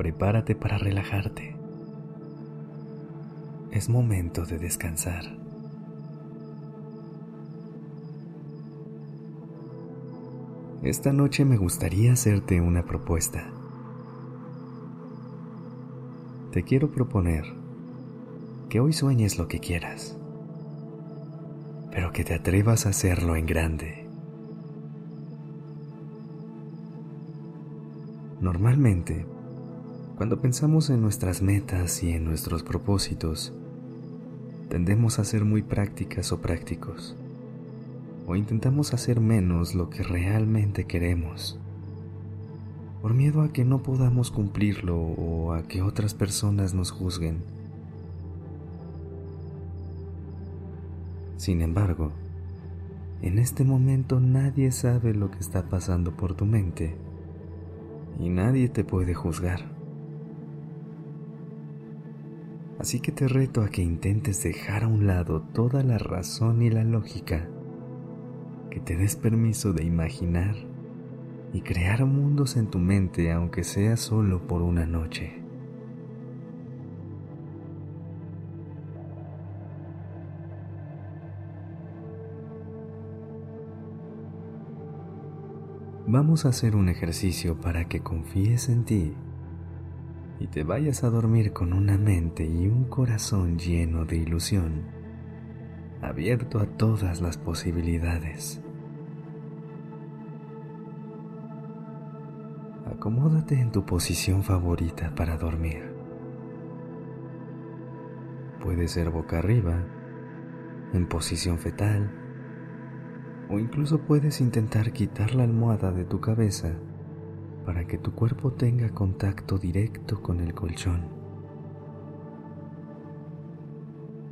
Prepárate para relajarte. Es momento de descansar. Esta noche me gustaría hacerte una propuesta. Te quiero proponer que hoy sueñes lo que quieras, pero que te atrevas a hacerlo en grande. Normalmente, cuando pensamos en nuestras metas y en nuestros propósitos, tendemos a ser muy prácticas o prácticos, o intentamos hacer menos lo que realmente queremos, por miedo a que no podamos cumplirlo o a que otras personas nos juzguen. Sin embargo, en este momento nadie sabe lo que está pasando por tu mente y nadie te puede juzgar. Así que te reto a que intentes dejar a un lado toda la razón y la lógica, que te des permiso de imaginar y crear mundos en tu mente aunque sea solo por una noche. Vamos a hacer un ejercicio para que confíes en ti y te vayas a dormir con una mente y un corazón lleno de ilusión, abierto a todas las posibilidades. Acomódate en tu posición favorita para dormir. Puede ser boca arriba, en posición fetal, o incluso puedes intentar quitar la almohada de tu cabeza para que tu cuerpo tenga contacto directo con el colchón.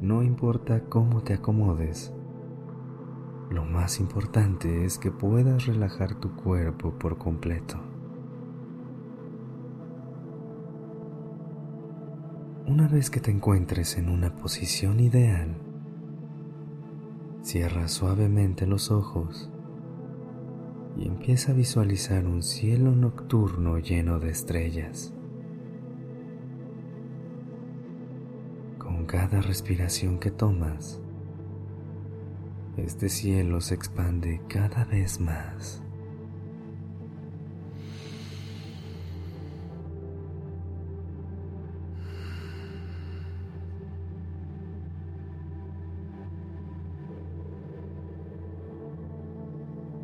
No importa cómo te acomodes, lo más importante es que puedas relajar tu cuerpo por completo. Una vez que te encuentres en una posición ideal, Cierra suavemente los ojos y empieza a visualizar un cielo nocturno lleno de estrellas. Con cada respiración que tomas, este cielo se expande cada vez más.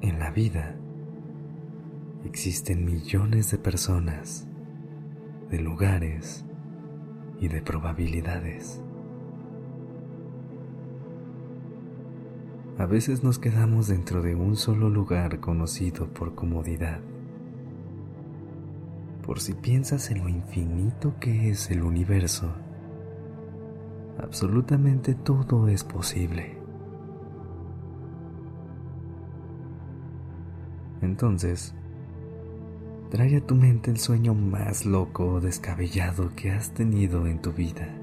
En la vida existen millones de personas, de lugares y de probabilidades. A veces nos quedamos dentro de un solo lugar conocido por comodidad. Por si piensas en lo infinito que es el universo, absolutamente todo es posible. Entonces, trae a tu mente el sueño más loco o descabellado que has tenido en tu vida.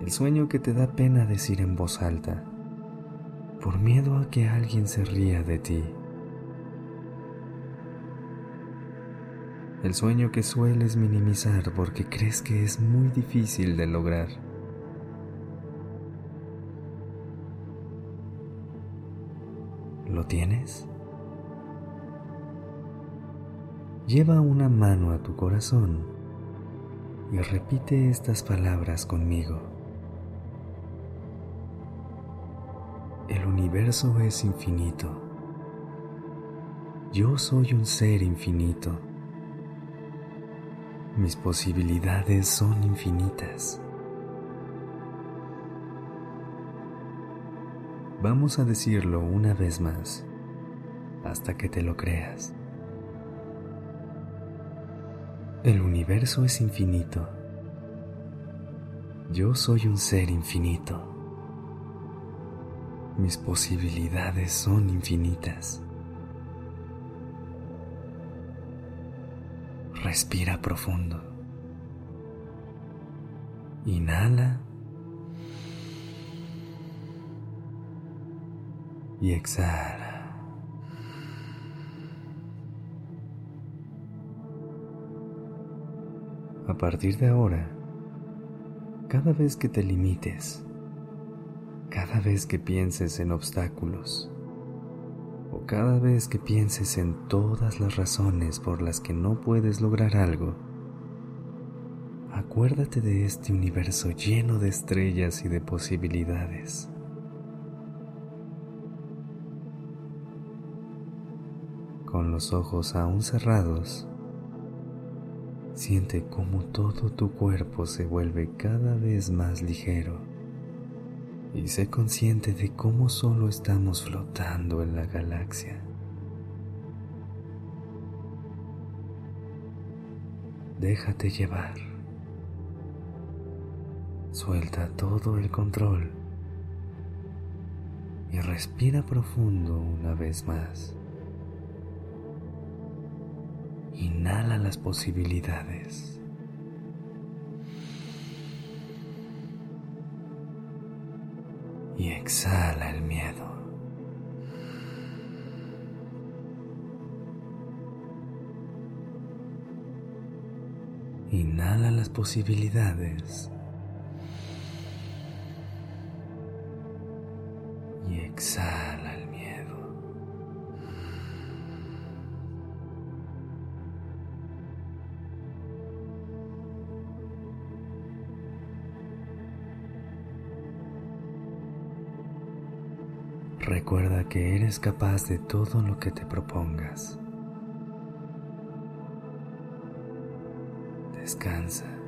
El sueño que te da pena decir en voz alta, por miedo a que alguien se ría de ti. El sueño que sueles minimizar porque crees que es muy difícil de lograr. ¿Lo tienes? Lleva una mano a tu corazón y repite estas palabras conmigo. El universo es infinito. Yo soy un ser infinito. Mis posibilidades son infinitas. Vamos a decirlo una vez más, hasta que te lo creas. El universo es infinito. Yo soy un ser infinito. Mis posibilidades son infinitas. Respira profundo. Inhala. Y exhala. A partir de ahora, cada vez que te limites, cada vez que pienses en obstáculos, o cada vez que pienses en todas las razones por las que no puedes lograr algo, acuérdate de este universo lleno de estrellas y de posibilidades. Con los ojos aún cerrados, Siente cómo todo tu cuerpo se vuelve cada vez más ligero y sé consciente de cómo solo estamos flotando en la galaxia. Déjate llevar. Suelta todo el control y respira profundo una vez más. Inhala las posibilidades. Y exhala el miedo. Inhala las posibilidades. Y exhala. Recuerda que eres capaz de todo lo que te propongas. Descansa.